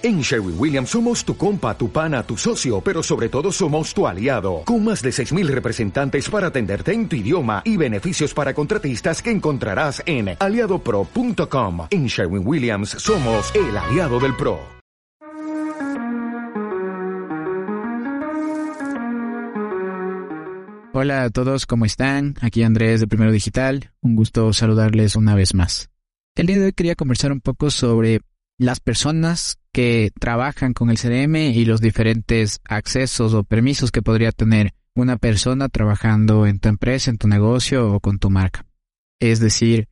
En Sherwin Williams somos tu compa, tu pana, tu socio, pero sobre todo somos tu aliado, con más de 6.000 representantes para atenderte en tu idioma y beneficios para contratistas que encontrarás en aliadopro.com. En Sherwin Williams somos el aliado del PRO. Hola a todos, ¿cómo están? Aquí Andrés de Primero Digital, un gusto saludarles una vez más. El día de hoy quería conversar un poco sobre las personas que trabajan con el CRM y los diferentes accesos o permisos que podría tener una persona trabajando en tu empresa, en tu negocio o con tu marca. Es decir,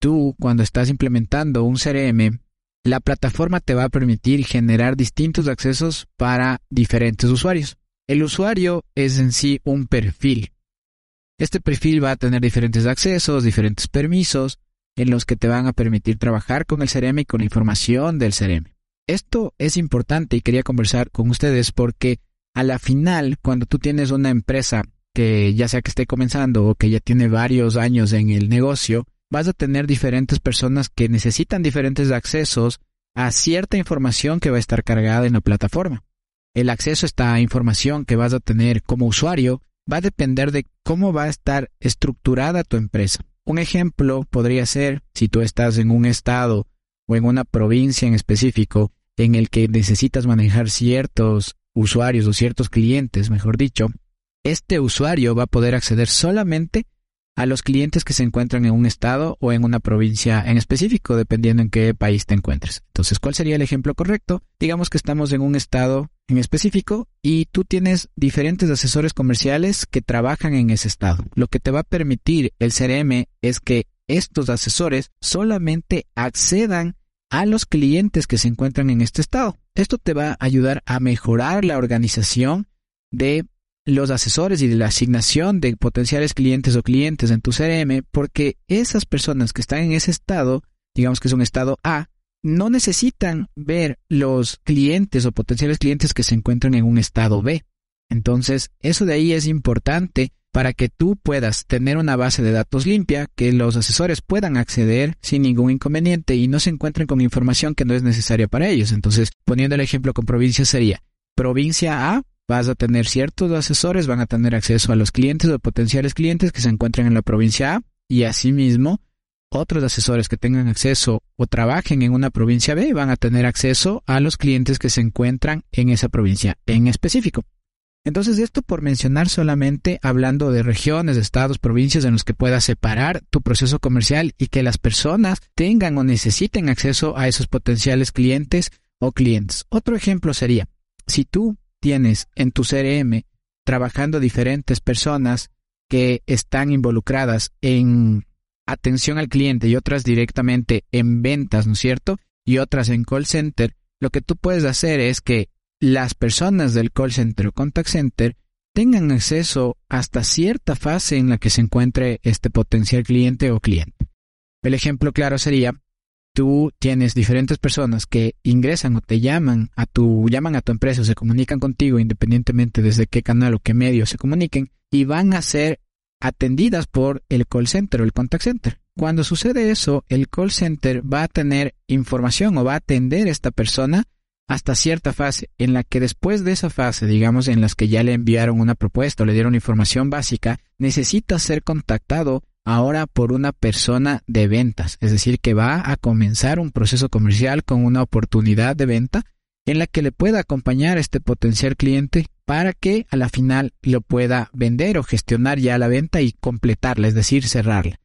tú cuando estás implementando un CRM, la plataforma te va a permitir generar distintos accesos para diferentes usuarios. El usuario es en sí un perfil. Este perfil va a tener diferentes accesos, diferentes permisos, en los que te van a permitir trabajar con el CRM y con la información del CRM. Esto es importante y quería conversar con ustedes porque a la final, cuando tú tienes una empresa que ya sea que esté comenzando o que ya tiene varios años en el negocio, vas a tener diferentes personas que necesitan diferentes accesos a cierta información que va a estar cargada en la plataforma. El acceso a esta información que vas a tener como usuario va a depender de cómo va a estar estructurada tu empresa. Un ejemplo podría ser si tú estás en un estado o en una provincia en específico en el que necesitas manejar ciertos usuarios o ciertos clientes, mejor dicho, este usuario va a poder acceder solamente a los clientes que se encuentran en un estado o en una provincia en específico, dependiendo en qué país te encuentres. Entonces, ¿cuál sería el ejemplo correcto? Digamos que estamos en un estado en específico y tú tienes diferentes asesores comerciales que trabajan en ese estado. Lo que te va a permitir el CRM es que estos asesores solamente accedan a los clientes que se encuentran en este estado. Esto te va a ayudar a mejorar la organización de los asesores y de la asignación de potenciales clientes o clientes en tu CRM porque esas personas que están en ese estado, digamos que es un estado A, no necesitan ver los clientes o potenciales clientes que se encuentran en un estado B. Entonces, eso de ahí es importante para que tú puedas tener una base de datos limpia, que los asesores puedan acceder sin ningún inconveniente y no se encuentren con información que no es necesaria para ellos. Entonces, poniendo el ejemplo con provincia sería, provincia A, vas a tener ciertos asesores, van a tener acceso a los clientes o potenciales clientes que se encuentran en la provincia A y asimismo otros asesores que tengan acceso o trabajen en una provincia B van a tener acceso a los clientes que se encuentran en esa provincia en específico. Entonces, esto por mencionar solamente hablando de regiones, estados, provincias en los que puedas separar tu proceso comercial y que las personas tengan o necesiten acceso a esos potenciales clientes o clientes. Otro ejemplo sería, si tú tienes en tu CRM trabajando diferentes personas que están involucradas en atención al cliente y otras directamente en ventas, ¿no es cierto? Y otras en call center, lo que tú puedes hacer es que las personas del call center o contact center tengan acceso hasta cierta fase en la que se encuentre este potencial cliente o cliente. El ejemplo claro sería, tú tienes diferentes personas que ingresan o te llaman a tu, llaman a tu empresa o se comunican contigo independientemente desde qué canal o qué medio se comuniquen y van a ser atendidas por el call center o el contact center. Cuando sucede eso, el call center va a tener información o va a atender a esta persona hasta cierta fase, en la que después de esa fase, digamos, en las que ya le enviaron una propuesta o le dieron información básica, necesita ser contactado ahora por una persona de ventas, es decir, que va a comenzar un proceso comercial con una oportunidad de venta en la que le pueda acompañar a este potencial cliente para que a la final lo pueda vender o gestionar ya la venta y completarla, es decir, cerrarla.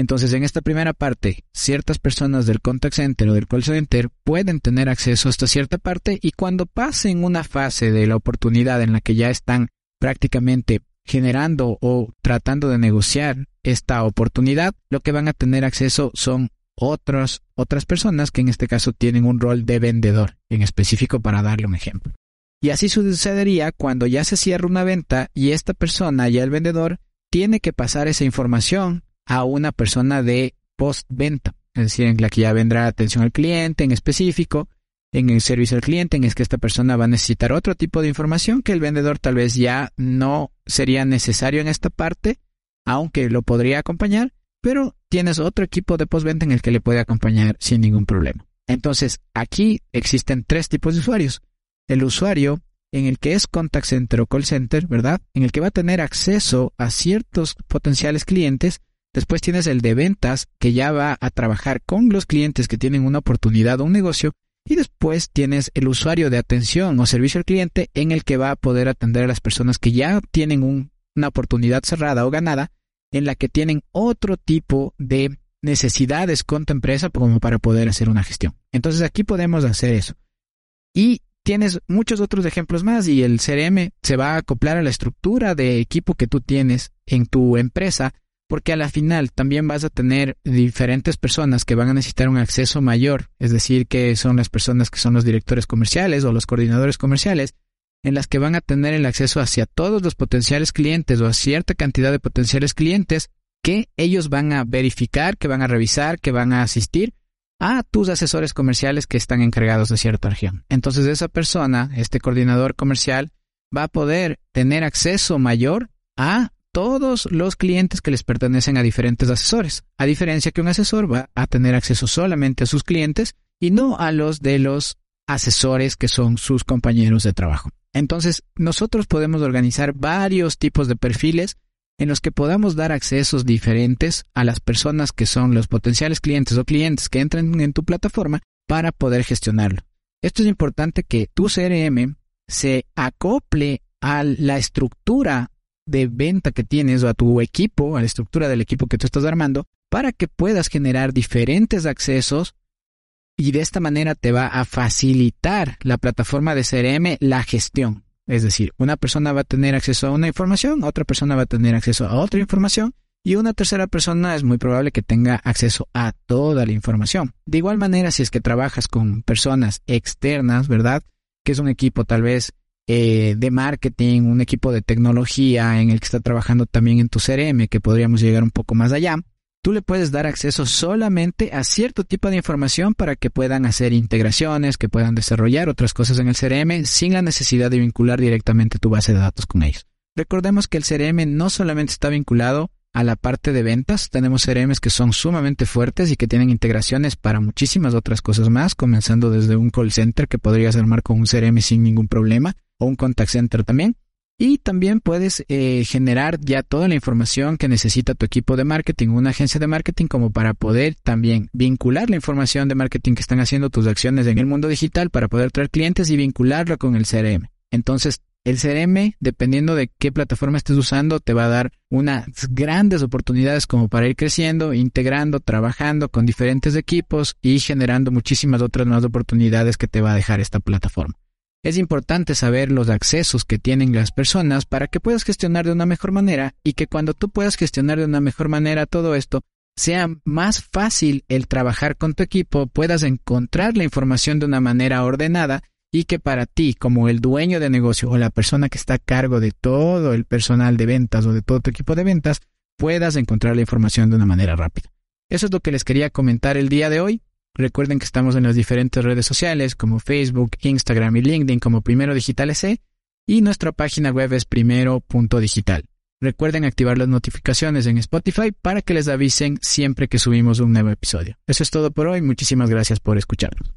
Entonces, en esta primera parte, ciertas personas del contact center o del call center pueden tener acceso hasta cierta parte y cuando pasen una fase de la oportunidad en la que ya están prácticamente generando o tratando de negociar esta oportunidad, lo que van a tener acceso son otras otras personas que en este caso tienen un rol de vendedor en específico para darle un ejemplo. Y así sucedería cuando ya se cierra una venta y esta persona, ya el vendedor, tiene que pasar esa información a una persona de postventa, es decir, en la que ya vendrá atención al cliente en específico, en el servicio al cliente, en es que esta persona va a necesitar otro tipo de información que el vendedor tal vez ya no sería necesario en esta parte, aunque lo podría acompañar, pero tienes otro equipo de postventa en el que le puede acompañar sin ningún problema. Entonces, aquí existen tres tipos de usuarios. El usuario en el que es contact center o call center, ¿verdad? En el que va a tener acceso a ciertos potenciales clientes. Después tienes el de ventas, que ya va a trabajar con los clientes que tienen una oportunidad o un negocio. Y después tienes el usuario de atención o servicio al cliente, en el que va a poder atender a las personas que ya tienen una oportunidad cerrada o ganada, en la que tienen otro tipo de necesidades con tu empresa como para poder hacer una gestión. Entonces aquí podemos hacer eso. Y tienes muchos otros ejemplos más y el CRM se va a acoplar a la estructura de equipo que tú tienes en tu empresa porque a la final también vas a tener diferentes personas que van a necesitar un acceso mayor, es decir, que son las personas que son los directores comerciales o los coordinadores comerciales, en las que van a tener el acceso hacia todos los potenciales clientes o a cierta cantidad de potenciales clientes que ellos van a verificar, que van a revisar, que van a asistir a tus asesores comerciales que están encargados de cierta región. Entonces esa persona, este coordinador comercial, va a poder tener acceso mayor a todos los clientes que les pertenecen a diferentes asesores, a diferencia que un asesor va a tener acceso solamente a sus clientes y no a los de los asesores que son sus compañeros de trabajo. Entonces, nosotros podemos organizar varios tipos de perfiles en los que podamos dar accesos diferentes a las personas que son los potenciales clientes o clientes que entren en tu plataforma para poder gestionarlo. Esto es importante que tu CRM se acople a la estructura de venta que tienes o a tu equipo, a la estructura del equipo que tú estás armando, para que puedas generar diferentes accesos y de esta manera te va a facilitar la plataforma de CRM la gestión. Es decir, una persona va a tener acceso a una información, otra persona va a tener acceso a otra información y una tercera persona es muy probable que tenga acceso a toda la información. De igual manera, si es que trabajas con personas externas, ¿verdad? Que es un equipo tal vez eh, de marketing, un equipo de tecnología en el que está trabajando también en tu CRM, que podríamos llegar un poco más allá tú le puedes dar acceso solamente a cierto tipo de información para que puedan hacer integraciones, que puedan desarrollar otras cosas en el CRM sin la necesidad de vincular directamente tu base de datos con ellos. Recordemos que el CRM no solamente está vinculado a la parte de ventas, tenemos CRMs que son sumamente fuertes y que tienen integraciones para muchísimas otras cosas más, comenzando desde un call center que podrías armar con un CRM sin ningún problema, o un contact center también, y también puedes eh, generar ya toda la información que necesita tu equipo de marketing, una agencia de marketing, como para poder también vincular la información de marketing que están haciendo tus acciones en el mundo digital para poder traer clientes y vincularlo con el CRM. Entonces, el CRM, dependiendo de qué plataforma estés usando, te va a dar unas grandes oportunidades como para ir creciendo, integrando, trabajando con diferentes equipos y generando muchísimas otras nuevas oportunidades que te va a dejar esta plataforma. Es importante saber los accesos que tienen las personas para que puedas gestionar de una mejor manera y que cuando tú puedas gestionar de una mejor manera todo esto, sea más fácil el trabajar con tu equipo, puedas encontrar la información de una manera ordenada y que para ti, como el dueño de negocio o la persona que está a cargo de todo el personal de ventas o de todo tu equipo de ventas, puedas encontrar la información de una manera rápida. Eso es lo que les quería comentar el día de hoy. Recuerden que estamos en las diferentes redes sociales como Facebook, Instagram y LinkedIn como Primero Digital SE y nuestra página web es primero.digital. Recuerden activar las notificaciones en Spotify para que les avisen siempre que subimos un nuevo episodio. Eso es todo por hoy. Muchísimas gracias por escucharnos.